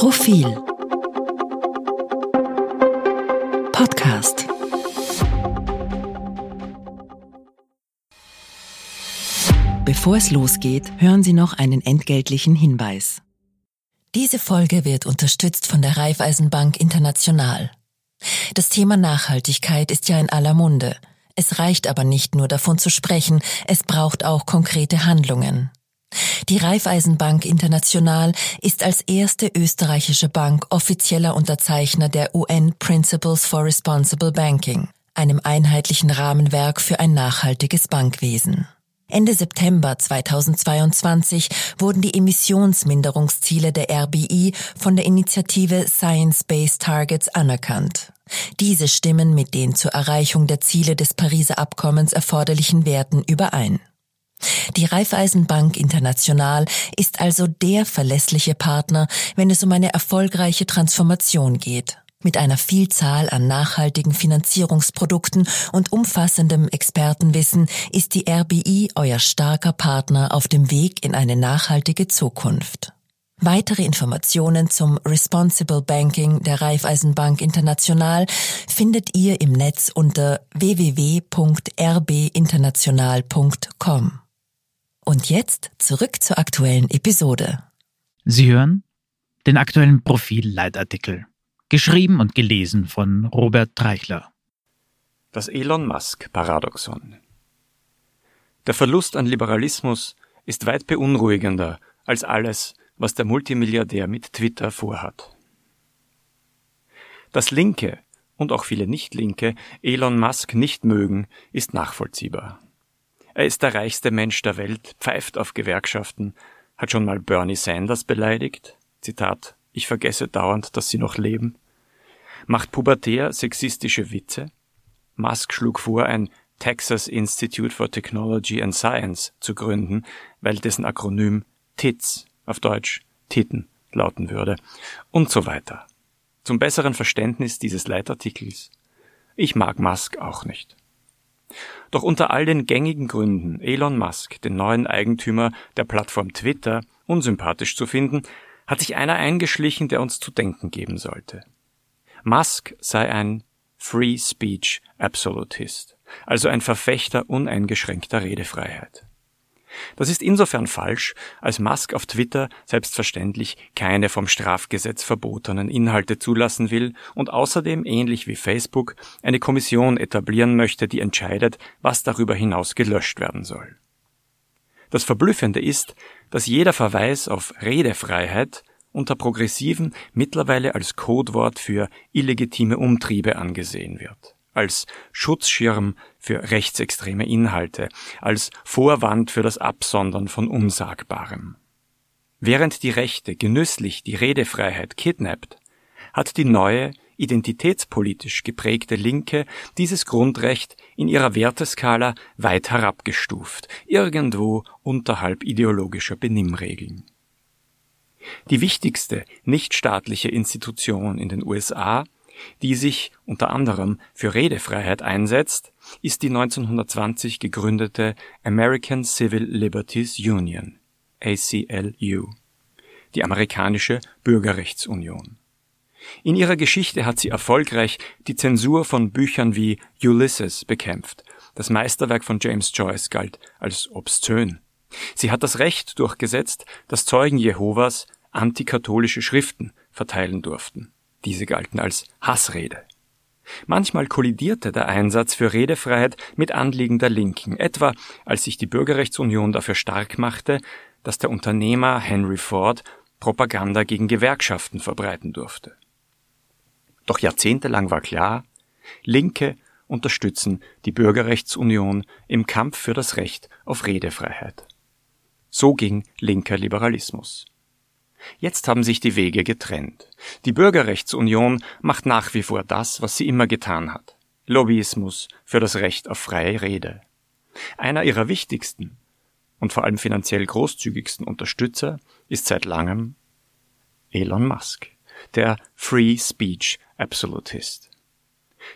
Profil Podcast Bevor es losgeht, hören Sie noch einen entgeltlichen Hinweis. Diese Folge wird unterstützt von der Raiffeisenbank International. Das Thema Nachhaltigkeit ist ja in aller Munde. Es reicht aber nicht nur davon zu sprechen, es braucht auch konkrete Handlungen. Die Raiffeisenbank International ist als erste österreichische Bank offizieller Unterzeichner der UN Principles for Responsible Banking, einem einheitlichen Rahmenwerk für ein nachhaltiges Bankwesen. Ende September 2022 wurden die Emissionsminderungsziele der RBI von der Initiative Science-Based Targets anerkannt. Diese stimmen mit den zur Erreichung der Ziele des Pariser Abkommens erforderlichen Werten überein. Die Raiffeisenbank International ist also der verlässliche Partner, wenn es um eine erfolgreiche Transformation geht. Mit einer Vielzahl an nachhaltigen Finanzierungsprodukten und umfassendem Expertenwissen ist die RBI euer starker Partner auf dem Weg in eine nachhaltige Zukunft. Weitere Informationen zum Responsible Banking der Raiffeisenbank International findet ihr im Netz unter www.rbinternational.com. Und jetzt zurück zur aktuellen Episode. Sie hören den aktuellen Profil-Leitartikel Geschrieben und gelesen von Robert Treichler. Das Elon Musk-Paradoxon. Der Verlust an Liberalismus ist weit beunruhigender als alles, was der Multimilliardär mit Twitter vorhat. Dass Linke und auch viele Nicht-Linke Elon Musk nicht mögen, ist nachvollziehbar. Er ist der reichste Mensch der Welt, pfeift auf Gewerkschaften, hat schon mal Bernie Sanders beleidigt, Zitat, ich vergesse dauernd, dass sie noch leben, macht pubertär sexistische Witze. Musk schlug vor, ein Texas Institute for Technology and Science zu gründen, weil dessen Akronym TITS auf Deutsch Titten lauten würde und so weiter. Zum besseren Verständnis dieses Leitartikels. Ich mag Musk auch nicht. Doch unter all den gängigen Gründen, Elon Musk, den neuen Eigentümer der Plattform Twitter, unsympathisch zu finden, hat sich einer eingeschlichen, der uns zu denken geben sollte. Musk sei ein Free Speech Absolutist, also ein Verfechter uneingeschränkter Redefreiheit. Das ist insofern falsch, als Musk auf Twitter selbstverständlich keine vom Strafgesetz verbotenen Inhalte zulassen will und außerdem ähnlich wie Facebook eine Kommission etablieren möchte, die entscheidet, was darüber hinaus gelöscht werden soll. Das Verblüffende ist, dass jeder Verweis auf Redefreiheit unter Progressiven mittlerweile als Codewort für illegitime Umtriebe angesehen wird, als Schutzschirm für rechtsextreme Inhalte, als Vorwand für das Absondern von Unsagbarem. Während die Rechte genüsslich die Redefreiheit kidnappt, hat die neue, identitätspolitisch geprägte Linke dieses Grundrecht in ihrer Werteskala weit herabgestuft, irgendwo unterhalb ideologischer Benimmregeln. Die wichtigste nichtstaatliche Institution in den USA, die sich unter anderem für Redefreiheit einsetzt, ist die 1920 gegründete American Civil Liberties Union ACLU, die amerikanische Bürgerrechtsunion. In ihrer Geschichte hat sie erfolgreich die Zensur von Büchern wie Ulysses bekämpft. Das Meisterwerk von James Joyce galt als obszön. Sie hat das Recht durchgesetzt, dass Zeugen Jehovas antikatholische Schriften verteilen durften. Diese galten als Hassrede. Manchmal kollidierte der Einsatz für Redefreiheit mit Anliegen der Linken, etwa als sich die Bürgerrechtsunion dafür stark machte, dass der Unternehmer Henry Ford Propaganda gegen Gewerkschaften verbreiten durfte. Doch jahrzehntelang war klar, Linke unterstützen die Bürgerrechtsunion im Kampf für das Recht auf Redefreiheit. So ging linker Liberalismus. Jetzt haben sich die Wege getrennt. Die Bürgerrechtsunion macht nach wie vor das, was sie immer getan hat. Lobbyismus für das Recht auf freie Rede. Einer ihrer wichtigsten und vor allem finanziell großzügigsten Unterstützer ist seit langem Elon Musk, der Free Speech Absolutist.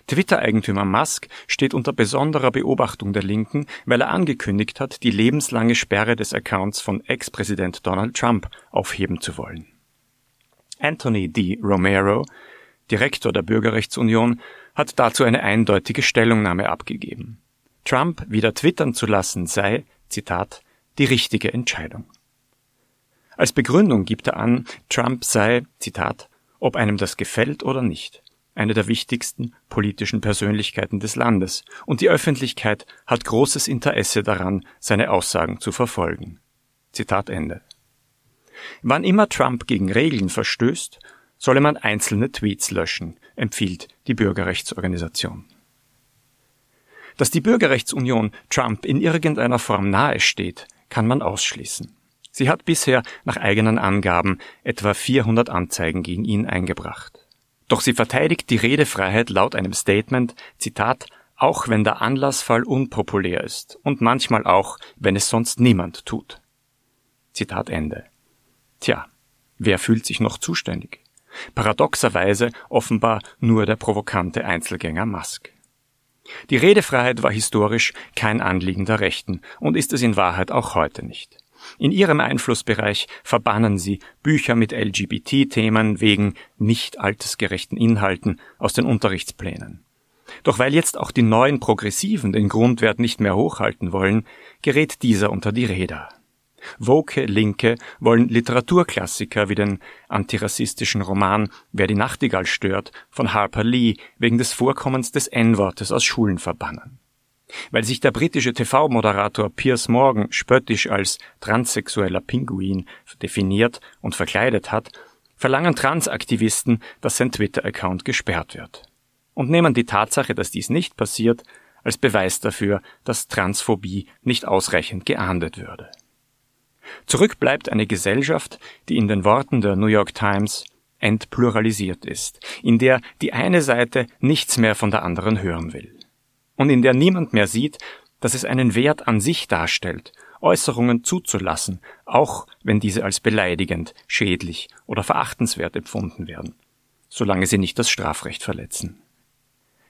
Twitter-Eigentümer Musk steht unter besonderer Beobachtung der Linken, weil er angekündigt hat, die lebenslange Sperre des Accounts von Ex-Präsident Donald Trump aufheben zu wollen. Anthony D. Romero, Direktor der Bürgerrechtsunion, hat dazu eine eindeutige Stellungnahme abgegeben. Trump wieder twittern zu lassen sei, Zitat, die richtige Entscheidung. Als Begründung gibt er an, Trump sei, Zitat, ob einem das gefällt oder nicht, eine der wichtigsten politischen Persönlichkeiten des Landes, und die Öffentlichkeit hat großes Interesse daran, seine Aussagen zu verfolgen. Zitat Ende. Wann immer Trump gegen Regeln verstößt, solle man einzelne Tweets löschen, empfiehlt die Bürgerrechtsorganisation. Dass die Bürgerrechtsunion Trump in irgendeiner Form nahe steht, kann man ausschließen. Sie hat bisher nach eigenen Angaben etwa 400 Anzeigen gegen ihn eingebracht. Doch sie verteidigt die Redefreiheit laut einem Statement, Zitat, auch wenn der Anlassfall unpopulär ist und manchmal auch, wenn es sonst niemand tut. Zitat Ende. Tja, wer fühlt sich noch zuständig? Paradoxerweise offenbar nur der provokante Einzelgänger Musk. Die Redefreiheit war historisch kein Anliegen der Rechten und ist es in Wahrheit auch heute nicht. In ihrem Einflussbereich verbannen sie Bücher mit LGBT-Themen wegen nicht altersgerechten Inhalten aus den Unterrichtsplänen. Doch weil jetzt auch die neuen Progressiven den Grundwert nicht mehr hochhalten wollen, gerät dieser unter die Räder. Woke Linke wollen Literaturklassiker wie den antirassistischen Roman Wer die Nachtigall stört von Harper Lee wegen des Vorkommens des N-Wortes aus Schulen verbannen. Weil sich der britische TV-Moderator Piers Morgan spöttisch als transsexueller Pinguin definiert und verkleidet hat, verlangen Transaktivisten, dass sein Twitter-Account gesperrt wird. Und nehmen die Tatsache, dass dies nicht passiert, als Beweis dafür, dass Transphobie nicht ausreichend geahndet würde. Zurück bleibt eine Gesellschaft, die in den Worten der New York Times entpluralisiert ist, in der die eine Seite nichts mehr von der anderen hören will und in der niemand mehr sieht, dass es einen Wert an sich darstellt, Äußerungen zuzulassen, auch wenn diese als beleidigend, schädlich oder verachtenswert empfunden werden, solange sie nicht das Strafrecht verletzen.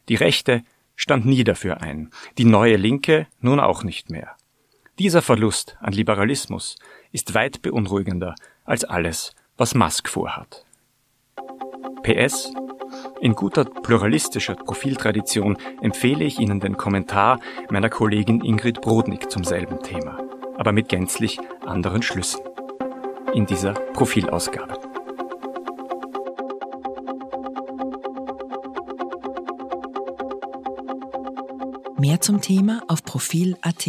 Die Rechte stand nie dafür ein, die neue Linke nun auch nicht mehr. Dieser Verlust an Liberalismus ist weit beunruhigender als alles, was Musk vorhat. PS in guter pluralistischer Profiltradition empfehle ich Ihnen den Kommentar meiner Kollegin Ingrid Brodnik zum selben Thema, aber mit gänzlich anderen Schlüssen. In dieser Profilausgabe. Mehr zum Thema auf Profil.at.